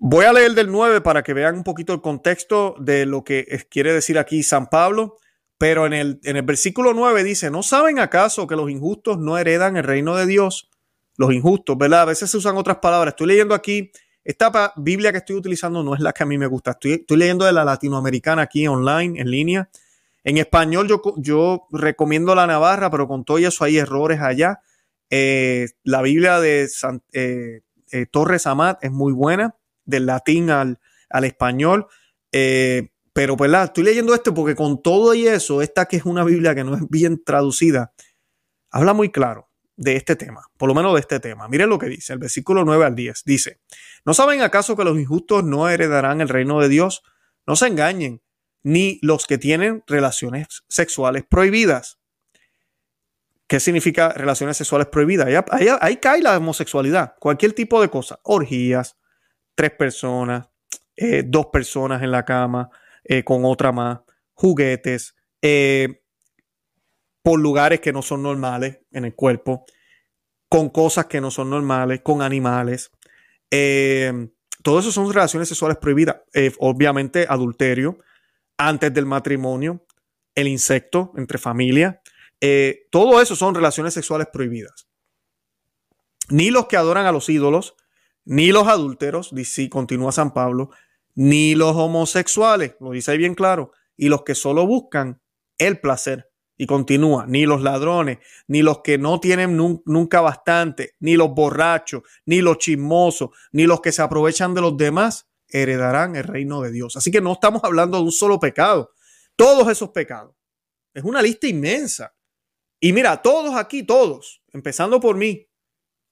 Voy a leer del 9 para que vean un poquito el contexto de lo que quiere decir aquí San Pablo. Pero en el, en el versículo 9 dice, ¿no saben acaso que los injustos no heredan el reino de Dios? Los injustos, ¿verdad? A veces se usan otras palabras. Estoy leyendo aquí, esta Biblia que estoy utilizando no es la que a mí me gusta. Estoy, leyendo de la latinoamericana aquí online, en línea. En español yo, yo recomiendo la Navarra, pero con todo eso hay errores allá. Eh, la Biblia de eh, eh, Torres Amat es muy buena, del latín al, al español. Pero, pues, estoy leyendo esto porque con todo y eso, esta que es una Biblia que no es bien traducida, habla muy claro de este tema, por lo menos de este tema. Miren lo que dice, el versículo 9 al 10. Dice, ¿no saben acaso que los injustos no heredarán el reino de Dios? No se engañen, ni los que tienen relaciones sexuales prohibidas. ¿Qué significa relaciones sexuales prohibidas? Ahí, cae la homosexualidad, cualquier tipo de cosa, orgías, tres personas, eh, dos personas en la cama, eh, con otra más, juguetes, eh, por lugares que no son normales en el cuerpo, con cosas que no son normales, con animales. Eh, todo eso son relaciones sexuales prohibidas. obviamente, adulterio, antes del matrimonio, el insecto entre familia. todo eso son relaciones sexuales prohibidas. Ni los que adoran a los ídolos, ni los adúlteros, dice, continúa San Pablo, ni los homosexuales, lo dice ahí bien claro, y los que solo buscan el placer. Y continúa, ni los ladrones, ni los que no tienen nunca bastante, ni los borrachos, ni los chismosos, ni los que se aprovechan de los demás, heredarán el reino de Dios. Así que no estamos hablando de un solo pecado, todos esos pecados. Es una lista inmensa. Y mira, todos aquí, todos, empezando por mí,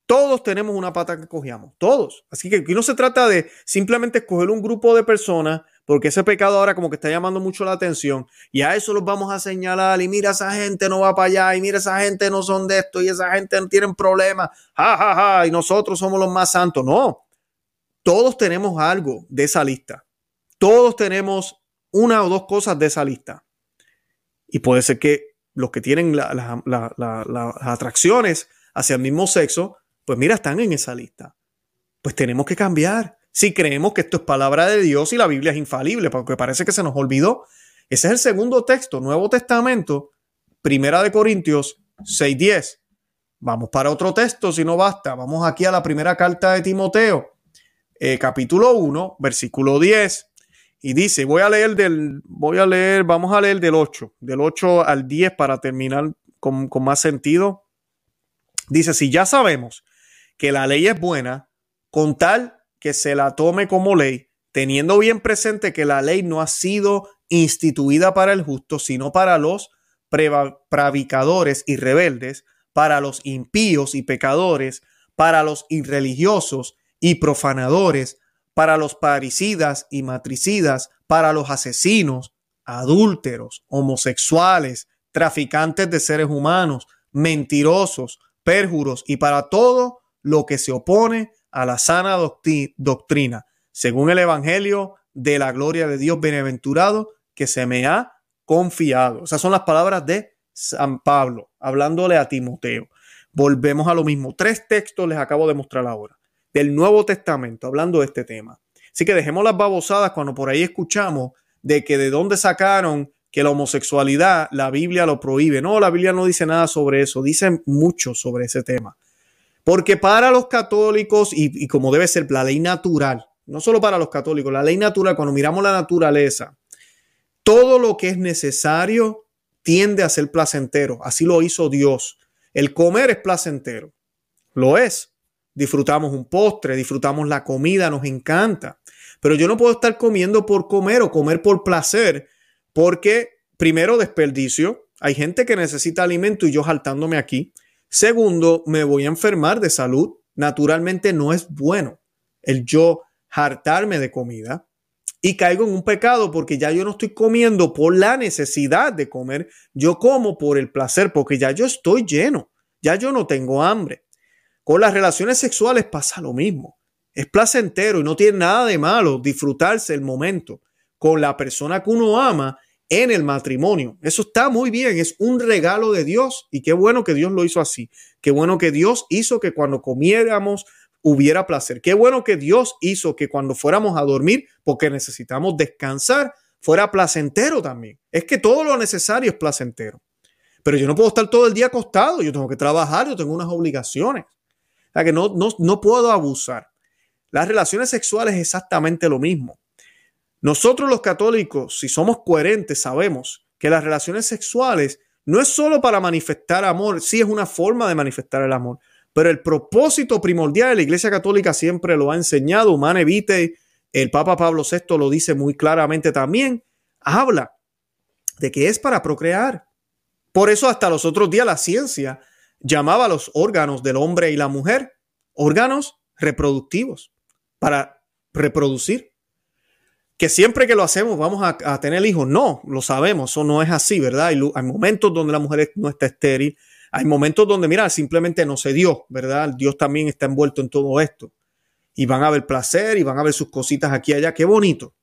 todos tenemos una pata que cogíamos, todos. Así que aquí no se trata de simplemente escoger un grupo de personas, porque ese pecado ahora como que está llamando mucho la atención, y a eso los vamos a señalar, y mira, esa gente no va para allá, y mira, esa gente no son de esto, y esa gente no tienen problemas, ja, y nosotros somos los más santos. No, todos tenemos algo de esa lista. Todos tenemos una o dos cosas de esa lista. Y puede ser que los que tienen las atracciones hacia el mismo sexo, pues mira, están en esa lista. Pues tenemos que cambiar. Si creemos que esto es palabra de Dios y la Biblia es infalible, porque parece que se nos olvidó. Ese es el segundo texto, Nuevo Testamento, Primera de Corintios 6.10. Vamos para otro texto, si no basta. Vamos aquí a la primera carta de Timoteo, eh, capítulo 1, versículo 10. Y dice, voy a leer del, voy a leer, vamos a leer del 8, del 8 al 10 para terminar con, con más sentido. Dice, si ya sabemos que la ley es buena con tal que se la tome como ley, teniendo bien presente que la ley no ha sido instituida para el justo, sino para los pravicadores y rebeldes, para los impíos y pecadores, para los irreligiosos y profanadores, para los parricidas y matricidas, para los asesinos, adúlteros, homosexuales, traficantes de seres humanos, mentirosos, perjuros y para todo lo que se opone a la sana doctrina, según el Evangelio de la gloria de Dios beneventurado que se me ha confiado. Esas son las palabras de San Pablo, hablándole a Timoteo. Volvemos a lo mismo. Tres textos les acabo de mostrar ahora, del Nuevo Testamento, hablando de este tema. Así que dejemos las babosadas cuando por ahí escuchamos de que de dónde sacaron que la homosexualidad, la Biblia lo prohíbe. No, la Biblia no dice nada sobre eso, dice mucho sobre ese tema. Porque para los católicos, y, como debe ser la ley natural, no solo para los católicos, la ley natural, cuando miramos la naturaleza, todo lo que es necesario tiende a ser placentero. Así lo hizo Dios. El comer es placentero. Lo es. Disfrutamos un postre, disfrutamos la comida, nos encanta. Pero yo no puedo estar comiendo por comer o comer por placer, porque primero desperdicio. Hay gente que necesita alimento y yo saltándome aquí. Segundo, me voy a enfermar de salud. Naturalmente no es bueno el yo hartarme de comida y caigo en un pecado porque ya yo no estoy comiendo por la necesidad de comer, yo como por el placer porque ya yo estoy lleno, ya yo no tengo hambre. Con las relaciones sexuales pasa lo mismo. Es placentero y no tiene nada de malo disfrutarse el momento con la persona que uno ama en el matrimonio. Eso está muy bien, es un regalo de Dios y qué bueno que Dios lo hizo así. Qué bueno que Dios hizo que cuando comiéramos hubiera placer. Qué bueno que Dios hizo que cuando fuéramos a dormir, porque necesitamos descansar, fuera placentero también. Es que todo lo necesario es placentero. Pero yo no puedo estar todo el día acostado, yo tengo que trabajar, yo tengo unas obligaciones. O sea que no, no, no puedo abusar. Las relaciones sexuales es exactamente lo mismo. Nosotros los católicos, si somos coherentes, sabemos que las relaciones sexuales no es solo para manifestar amor, sí es una forma de manifestar el amor, pero el propósito primordial de la Iglesia Católica siempre lo ha enseñado, Humane Vitae, el Papa Pablo VI lo dice muy claramente también, habla de que es para procrear. Por eso hasta los otros días la ciencia llamaba a los órganos del hombre y la mujer órganos reproductivos para reproducir. Que siempre que lo hacemos vamos a, tener hijos. No, lo sabemos, eso no es así, ¿verdad? Hay, hay momentos donde la mujer no está estéril, hay momentos donde, mira, simplemente no se dio, ¿verdad? Dios también está envuelto en todo esto. Y van a ver placer y van a ver sus cositas aquí y allá. Qué bonito.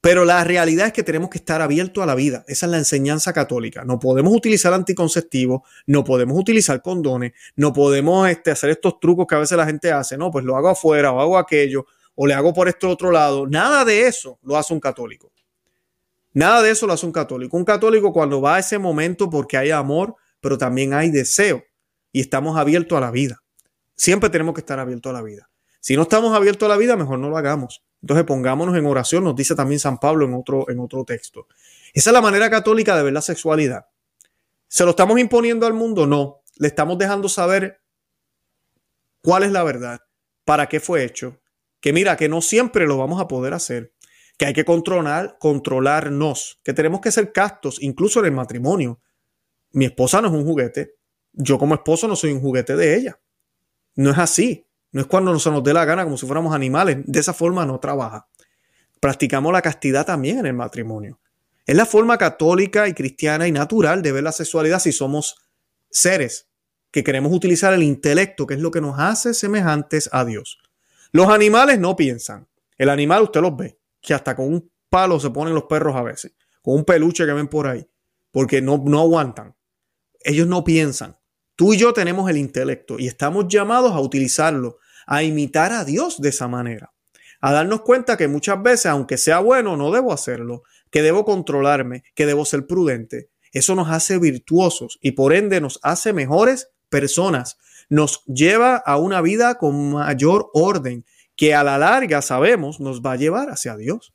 Pero la realidad es que tenemos que estar abiertos a la vida. Esa es la enseñanza católica. No podemos utilizar anticonceptivos, no podemos utilizar condones, no podemos este, hacer estos trucos que a veces la gente hace. No, pues lo hago afuera o hago aquello o le hago por este otro lado. Nada de eso lo hace un católico. Nada de eso lo hace un católico. Un católico cuando va a ese momento porque hay amor, pero también hay deseo y estamos abiertos a la vida. Siempre tenemos que estar abiertos a la vida. Si no estamos abiertos a la vida, mejor no lo hagamos. Entonces pongámonos en oración, nos dice también San Pablo en otro, en otro texto. Esa es la manera católica de ver la sexualidad. ¿Se lo estamos imponiendo al mundo? No. Le estamos dejando saber cuál es la verdad, para qué fue hecho, que mira, que no siempre lo vamos a poder hacer, que hay que controlar, controlarnos, que tenemos que ser castos, incluso en el matrimonio. Mi esposa no es un juguete, yo como esposo no soy un juguete de ella. No es así. No es cuando se nos dé la gana como si fuéramos animales. De esa forma no trabaja. Practicamos la castidad también en el matrimonio. Es la forma católica y cristiana y natural de ver la sexualidad si somos seres que queremos utilizar el intelecto, que es lo que nos hace semejantes a Dios. Los animales no piensan. El animal usted los ve, que hasta con un palo se ponen los perros a veces, con un peluche que ven por ahí, porque no, no aguantan. Ellos no piensan. Tú y yo tenemos el intelecto y estamos llamados a utilizarlo a imitar a Dios de esa manera. A darnos cuenta que muchas veces, aunque sea bueno, no debo hacerlo, que debo controlarme, que debo ser prudente. Eso nos hace virtuosos y por ende nos hace mejores personas. Nos lleva a una vida con mayor orden que a la larga sabemos nos va a llevar hacia Dios.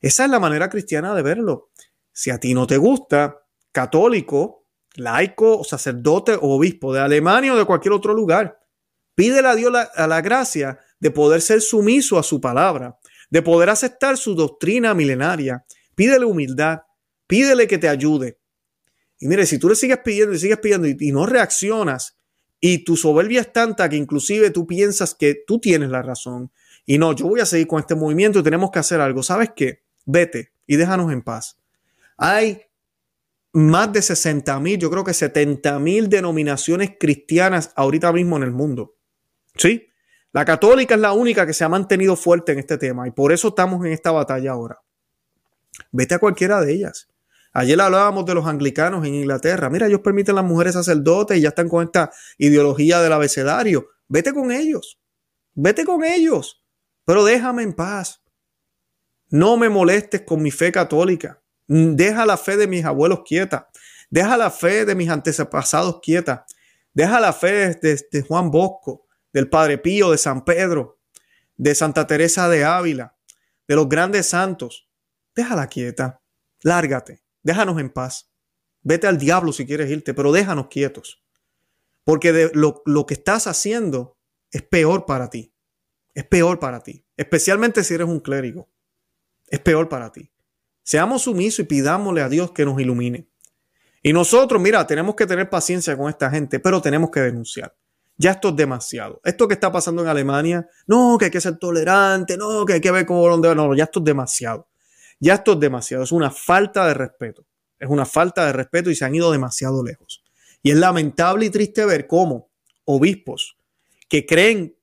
Esa es la manera cristiana de verlo. Si a ti no te gusta, católico, laico, sacerdote o obispo de Alemania o de cualquier otro lugar, Pídele a Dios la, a la gracia de poder ser sumiso a su palabra, de poder aceptar su doctrina milenaria. Pídele humildad, pídele que te ayude. Y mire, si tú le sigues pidiendo y sigues pidiendo y, no reaccionas, y tu soberbia es tanta que inclusive tú piensas que tú tienes la razón, y no, yo voy a seguir con este movimiento y tenemos que hacer algo. ¿Sabes qué? Vete y déjanos en paz. Hay más de 60 mil, yo creo que 70 mil denominaciones cristianas ahorita mismo en el mundo. Sí, la católica es la única que se ha mantenido fuerte en este tema y por eso estamos en esta batalla ahora. Vete a cualquiera de ellas. Ayer hablábamos de los anglicanos en Inglaterra. Mira, ellos permiten las mujeres sacerdotes y ya están con esta ideología del abecedario. Vete con ellos. Vete con ellos. Pero déjame en paz. No me molestes con mi fe católica. Deja la fe de mis abuelos quieta. Deja la fe de mis antepasados quieta. Deja la fe de Juan Bosco del Padre Pío, de San Pedro, de Santa Teresa de Ávila, de los grandes santos. Déjala quieta, lárgate, déjanos en paz. Vete al diablo si quieres irte, pero déjanos quietos. Porque de lo, lo que estás haciendo es peor para ti. Es peor para ti. Especialmente si eres un clérigo. Es peor para ti. Seamos sumisos y pidámosle a Dios que nos ilumine. Y nosotros, mira, tenemos que tener paciencia con esta gente, pero tenemos que denunciar. Ya esto es demasiado. Esto que está pasando en Alemania, no, que hay que ser tolerante, no, que hay que ver cómo dónde no, ya esto es demasiado. Ya esto es demasiado, es una falta de respeto. Es una falta de respeto y se han ido demasiado lejos. Y es lamentable y triste ver cómo obispos que creen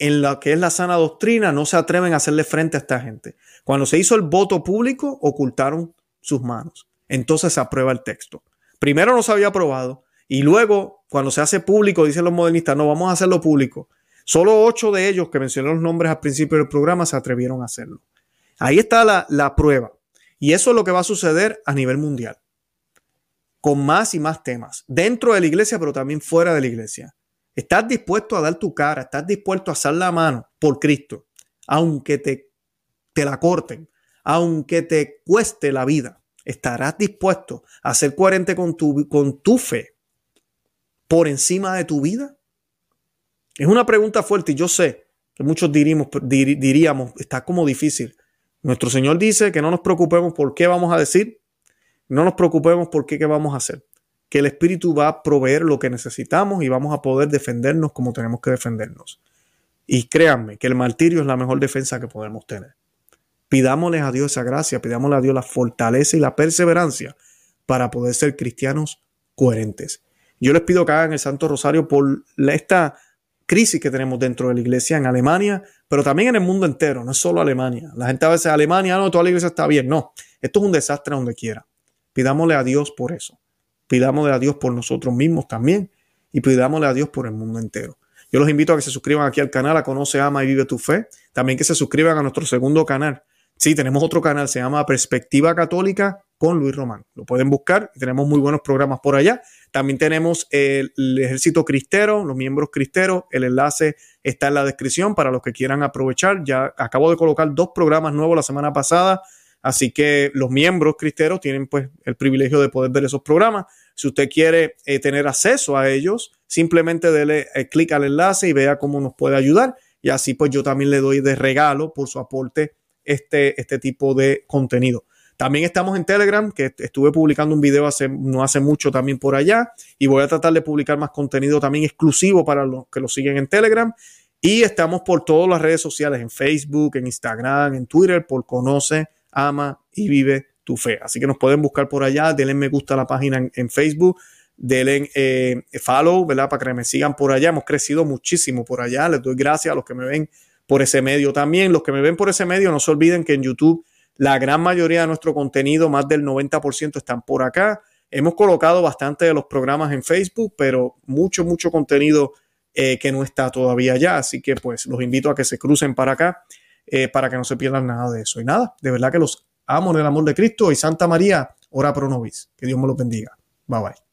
en lo que es la sana doctrina no se atreven a hacerle frente a esta gente. Cuando se hizo el voto público, ocultaron sus manos. Entonces se aprueba el texto. Primero no se había aprobado y luego, cuando se hace público, dicen los modernistas, no, vamos a hacerlo público. Solo ocho de ellos que mencioné los nombres al principio del programa se atrevieron a hacerlo. Ahí está la, la prueba. Y eso es lo que va a suceder a nivel mundial. Con más y más temas. Dentro de la iglesia, pero también fuera de la iglesia. Estás dispuesto a dar tu cara, estás dispuesto a hacer la mano por Cristo, aunque te, te la corten, aunque te cueste la vida. ¿Estarás dispuesto a ser coherente con tu, con tu fe por encima de tu vida? Es una pregunta fuerte y yo sé que muchos diríamos, diríamos, está como difícil. Nuestro Señor dice que no nos preocupemos por qué vamos a decir, no nos preocupemos por qué, qué vamos a hacer. Que el Espíritu va a proveer lo que necesitamos y vamos a poder defendernos como tenemos que defendernos. Y créanme que el martirio es la mejor defensa que podemos tener. Pidámosle a Dios esa gracia, pidámosle a Dios la fortaleza y la perseverancia para poder ser cristianos coherentes. Yo les pido que hagan el Santo Rosario por esta crisis que tenemos dentro de la iglesia en Alemania, pero también en el mundo entero, no es solo Alemania. La gente a veces Alemania, no, toda la iglesia está bien. No, esto es un desastre donde quiera. Pidámosle a Dios por eso. Pidámosle a Dios por nosotros mismos también y pidámosle a Dios por el mundo entero. Yo los invito a que se suscriban aquí al canal, a Conoce, Ama y Vive tu Fe. También que se suscriban a nuestro segundo canal, Sí, tenemos otro canal, se llama Perspectiva Católica con Luis Román. Lo pueden buscar y tenemos muy buenos programas por allá. También tenemos el, Ejército Cristero, los miembros cristeros. El enlace está en la descripción para los que quieran aprovechar. Ya acabo de colocar dos programas nuevos la semana pasada. Así que los miembros cristeros tienen pues el privilegio de poder ver esos programas. Si usted quiere eh, tener acceso a ellos, simplemente dele eh, clic al enlace y vea cómo nos puede ayudar. Y así pues yo también le doy de regalo por su aporte este, este tipo de contenido. También estamos en Telegram, que estuve publicando un video hace, no hace mucho también por allá, y voy a tratar de publicar más contenido también exclusivo para los que lo siguen en Telegram. Y estamos por todas las redes sociales, en Facebook, en Instagram, en Twitter, por Conoce, Ama y Vive tu Fe. Así que nos pueden buscar por allá, denle me gusta a la página en, Facebook, denle eh, follow, ¿verdad? Para que me sigan por allá. Hemos crecido muchísimo por allá. Les doy gracias a los que me ven por ese medio también. Los que me ven por ese medio, no se olviden que en YouTube la gran mayoría de nuestro contenido, más del 90%, están por acá. Hemos colocado bastante de los programas en Facebook, pero mucho, mucho contenido eh, que no está todavía allá. Así que pues los invito a que se crucen para acá eh, para que no se pierdan nada de eso. Y nada, de verdad que los amo en el amor de Cristo y Santa María, ora pro nobis. Que Dios me los bendiga. Bye bye.